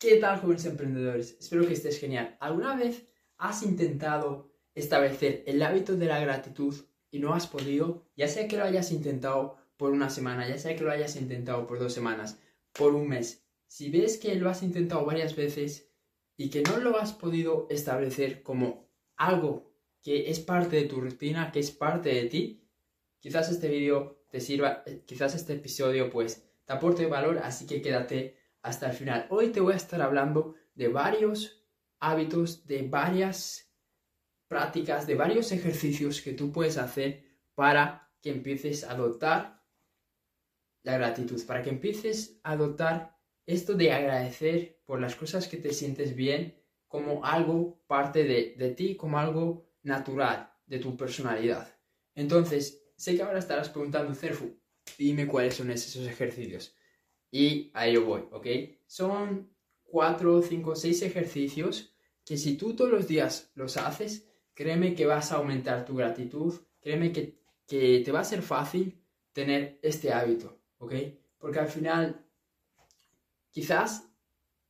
¿Qué tal, jóvenes emprendedores? Espero que estés genial. ¿Alguna vez has intentado establecer el hábito de la gratitud y no has podido? Ya sea que lo hayas intentado por una semana, ya sea que lo hayas intentado por dos semanas, por un mes. Si ves que lo has intentado varias veces y que no lo has podido establecer como algo que es parte de tu rutina, que es parte de ti, quizás este vídeo te sirva, eh, quizás este episodio pues te aporte valor, así que quédate hasta el final. Hoy te voy a estar hablando de varios hábitos, de varias prácticas, de varios ejercicios que tú puedes hacer para que empieces a adoptar la gratitud, para que empieces a adoptar esto de agradecer por las cosas que te sientes bien como algo parte de, de ti, como algo natural de tu personalidad. Entonces, sé que ahora estarás preguntando, Cerfu, dime cuáles son esos ejercicios. Y ahí yo voy, ¿ok? Son cuatro, cinco, seis ejercicios que si tú todos los días los haces, créeme que vas a aumentar tu gratitud, créeme que, que te va a ser fácil tener este hábito, ¿ok? Porque al final, quizás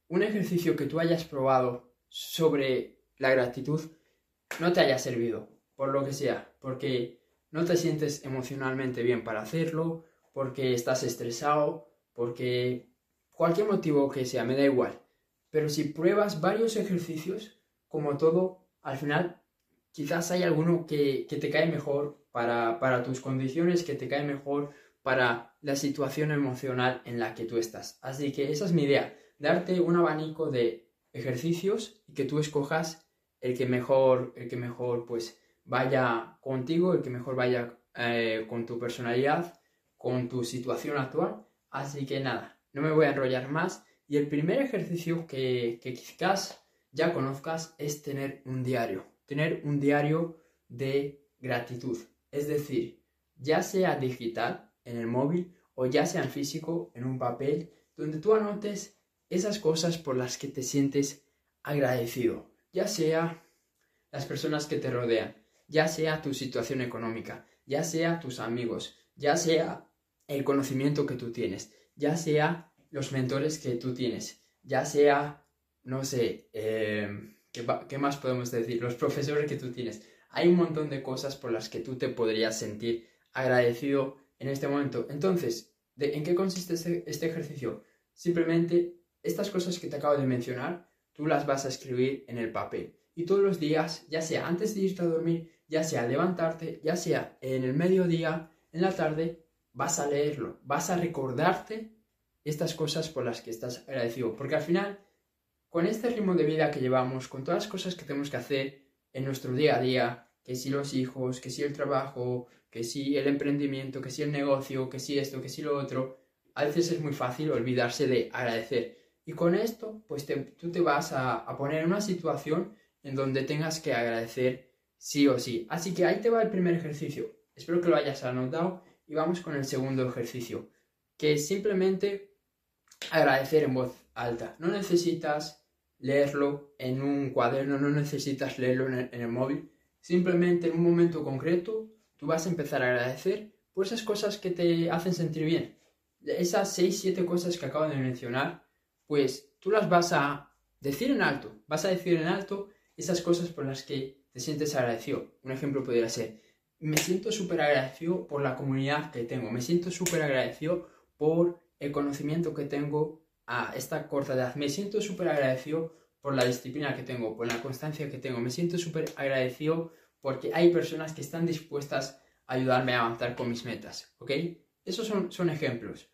un ejercicio que tú hayas probado sobre la gratitud no te haya servido, por lo que sea, porque no te sientes emocionalmente bien para hacerlo, porque estás estresado, porque cualquier motivo que sea, me da igual. Pero si pruebas varios ejercicios, como todo, al final quizás hay alguno que, te cae mejor para, para tus condiciones, que te cae mejor para la situación emocional en la que tú estás. Así que esa es mi idea, darte un abanico de ejercicios y que tú escojas el que mejor, el que mejor pues vaya contigo, el que mejor vaya eh, con tu personalidad, con tu situación actual. Así que nada, no me voy a enrollar más. Y el primer ejercicio que, quizás ya conozcas es tener un diario. Tener un diario de gratitud. Es decir, ya sea digital en el móvil o ya sea en físico en un papel, donde tú anotes esas cosas por las que te sientes agradecido ya sea las personas que te rodean, ya sea tu situación económica, ya sea tus amigos, ya sea el conocimiento que tú tienes, ya sea los mentores que tú tienes, ya sea, no sé, em, ¿qué, más podemos decir? Los profesores que tú tienes. Hay un montón de cosas por las que tú te podrías sentir agradecido en este momento. Entonces, ¿en qué consiste este, este ejercicio? Simplemente estas cosas que te acabo de mencionar tú las vas a escribir en el papel. Y todos los días, ya sea antes de irte a dormir, ya sea levantarte, ya sea en el mediodía, en la tarde, vas a leerlo, vas a recordarte estas cosas por las que estás agradecido. Porque al final, con este ritmo de vida que llevamos, con todas las cosas que tenemos que hacer en nuestro día a día, que si los hijos, que si el trabajo, que si el emprendimiento, que si el negocio, que si esto, que si lo otro, a veces es muy fácil olvidarse de agradecer. Y con esto, pues tú te vas a, poner en una situación en donde tengas que agradecer sí o sí. Así que ahí te va el primer ejercicio. Espero que lo hayas anotado y vamos con el segundo ejercicio, que es simplemente agradecer en voz alta. No necesitas leerlo en un cuaderno, no necesitas leerlo en el, móvil. Simplemente en un momento concreto tú vas a empezar a agradecer por esas cosas que te hacen sentir bien. Esas 6, 7 cosas que acabo de mencionar pues tú las vas a decir en alto, vas a decir en alto esas cosas por las que te sientes agradecido. Un ejemplo podría ser, me siento súper agradecido por la comunidad que tengo, me siento súper agradecido por el conocimiento que tengo a esta corta edad, me siento súper agradecido por la disciplina que tengo, por la constancia que tengo, me siento súper agradecido porque hay personas que están dispuestas a ayudarme a avanzar con mis metas, ¿ok? Esos son, son ejemplos.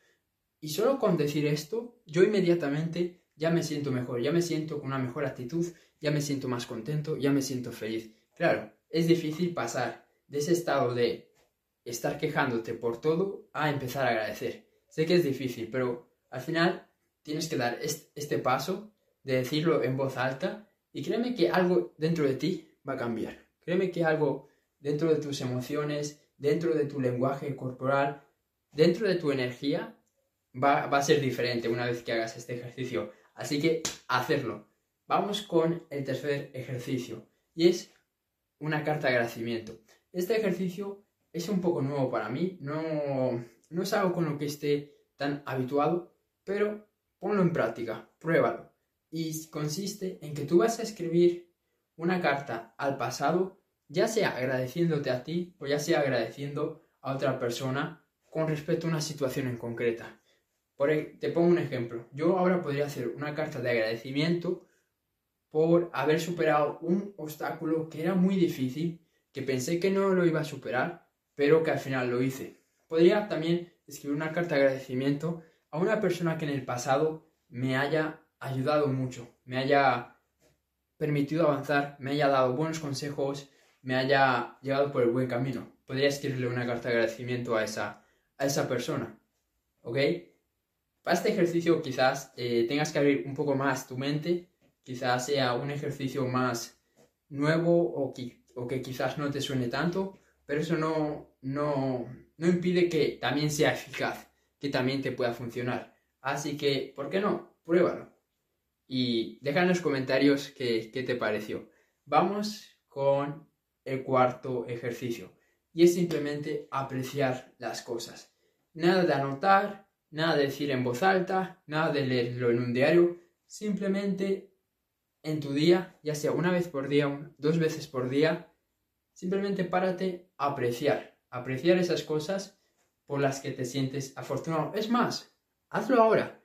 Y solo con decir esto, yo inmediatamente ya me siento mejor, ya me siento con una mejor actitud, ya me siento más contento, ya me siento feliz. Claro, es difícil pasar de ese estado de estar quejándote por todo a empezar a agradecer. Sé que es difícil, pero al final tienes que dar este paso de decirlo en voz alta y créeme que algo dentro de ti va a cambiar. Créeme que algo dentro de tus emociones, dentro de tu lenguaje corporal, dentro de tu energía va, a ser diferente una vez que hagas este ejercicio. Así que hacerlo. Vamos con el tercer ejercicio y es una carta de agradecimiento. Este ejercicio es un poco nuevo para mí, no, no es algo con lo que esté tan habituado, pero ponlo en práctica, pruébalo. y consiste en que tú vas a escribir una carta al pasado, ya sea agradeciéndote a ti o ya sea agradeciendo a otra persona con respecto a una situación en concreta. Por, e, te pongo un ejemplo. Yo ahora podría hacer una carta de agradecimiento por haber superado un obstáculo que era muy difícil, que pensé que no lo iba a superar, pero que al final lo hice. Podría también escribir una carta de agradecimiento a una persona que en el pasado me haya ayudado mucho, me haya permitido avanzar, me haya dado buenos consejos, me haya llevado por el buen camino. Podría escribirle una carta de agradecimiento a esa, a esa persona. ¿Ok? Para este ejercicio quizás eh, tengas que abrir un poco más tu mente, quizás sea un ejercicio más nuevo o que, o que quizás no te suene tanto, pero eso no, no, no impide que también sea eficaz, que también te pueda funcionar. Así que, ¿por qué no? Pruébalo. Y deja en los comentarios qué, qué te pareció. Vamos con el cuarto ejercicio. Y es simplemente apreciar las cosas. Nada de anotar, nada de decir en voz alta, nada de leerlo en un diario. Simplemente en tu día, ya sea una vez por día, dos veces por día, simplemente párate a apreciar apreciar esas cosas por las que te sientes afortunado. Es más, hazlo ahora.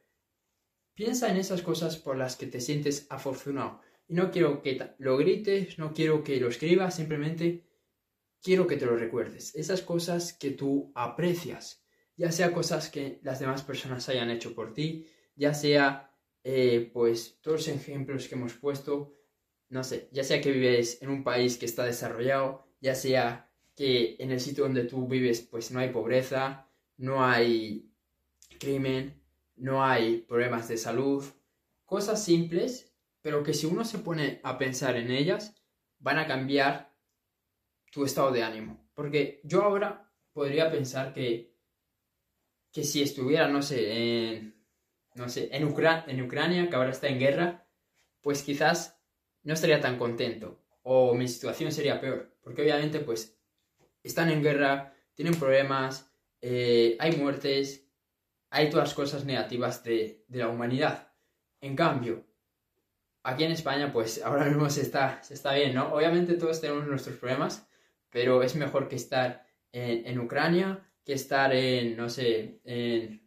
Piensa en esas cosas por las que te sientes afortunado. Y no quiero que lo grites, no quiero que lo escribas, simplemente quiero que te lo recuerdes. Esas cosas que tú aprecias, ya sea cosas que las demás personas hayan hecho por ti, ya sea, eh, pues, todos los ejemplos que hemos puesto, no sé, ya sea que vives en un país que está desarrollado, ya sea que en el sitio donde tú vives pues no hay pobreza, no hay crimen, no hay problemas de salud, cosas simples, pero que si uno se pone a pensar en ellas, van a cambiar tu estado de ánimo. Porque yo ahora podría pensar que, que si estuviera, no sé, en, no sé, en, en Ucrania, que ahora está en guerra, pues quizás no estaría tan contento o mi situación sería peor. Porque obviamente pues están en guerra, tienen problemas, eh, hay muertes, hay todas las cosas negativas de, la humanidad. En cambio, aquí en España, pues ahora mismo se está, se está bien, ¿no? Obviamente todos tenemos nuestros problemas, pero es mejor que estar en, Ucrania, que estar en, no sé, en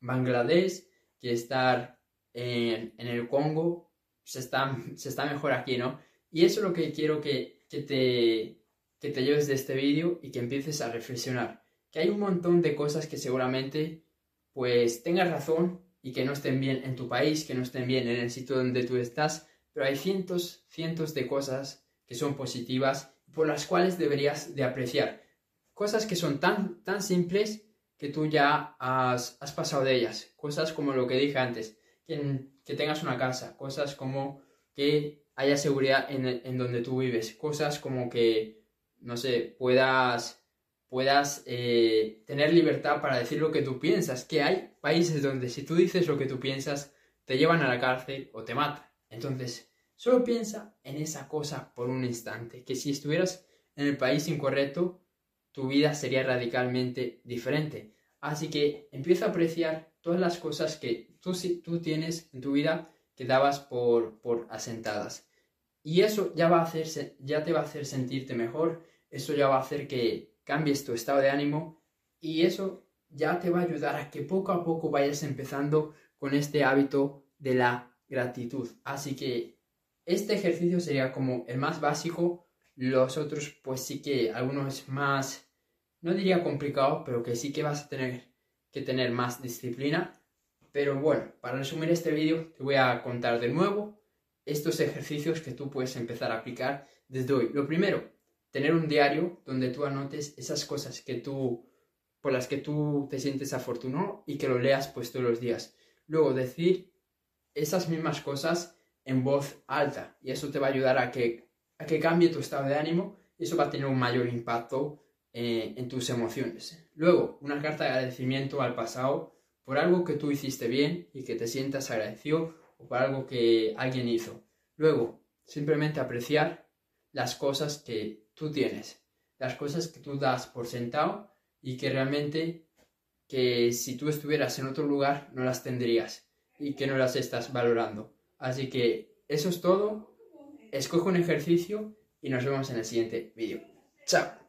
Bangladesh, que estar en, el Congo. Se está, se está mejor aquí, ¿no? Y eso es lo que quiero que, que te, que te lleves de este vídeo y que empieces a reflexionar. Que hay un montón de cosas que seguramente pues tengas razón y que no estén bien en tu país, que no estén bien en el sitio donde tú estás, pero hay cientos, cientos de cosas que son positivas por las cuales deberías de apreciar. Cosas que son tan, tan simples que tú ya has, pasado de ellas. Cosas como lo que dije antes, que, que tengas una casa, cosas como que haya seguridad en, en donde tú vives, cosas como que no sé, puedas, puedas eh, tener libertad para decir lo que tú piensas. Que hay países donde si tú dices lo que tú piensas, te llevan a la cárcel o te matan. Entonces, solo piensa en esa cosa por un instante, que si estuvieras en el país incorrecto, tu vida sería radicalmente diferente. Así que empieza a apreciar todas las cosas que tú, tú tienes en tu vida que dabas por, por asentadas. Y eso ya, va a hacerse, ya te va a hacer sentirte mejor, eso ya va a hacer que cambies tu estado de ánimo y eso ya te va a ayudar a que poco a poco vayas empezando con este hábito de la gratitud. Así que este ejercicio sería como el más básico, los otros pues sí que algunos más, no diría complicado, pero que sí que vas a tener que tener más disciplina. Pero bueno, para resumir este vídeo te voy a contar de nuevo estos ejercicios que tú puedes empezar a aplicar desde hoy. Lo primero, tener un diario donde tú anotes esas cosas que tú, por las que tú te sientes afortunado y que lo leas pues todos los días. Luego decir esas mismas cosas en voz alta y eso te va a ayudar a que, a que cambie tu estado de ánimo y eso va a tener un mayor impacto eh, en tus emociones. Luego, una carta de agradecimiento al pasado por algo que tú hiciste bien y que te sientas agradecido o por algo que alguien hizo. Luego, simplemente apreciar las cosas que tú tienes, las cosas que tú das por sentado y que realmente que si tú estuvieras en otro lugar no las tendrías y que no las estás valorando. Así que eso es todo. Escoge un ejercicio y nos vemos en el siguiente vídeo. Chao.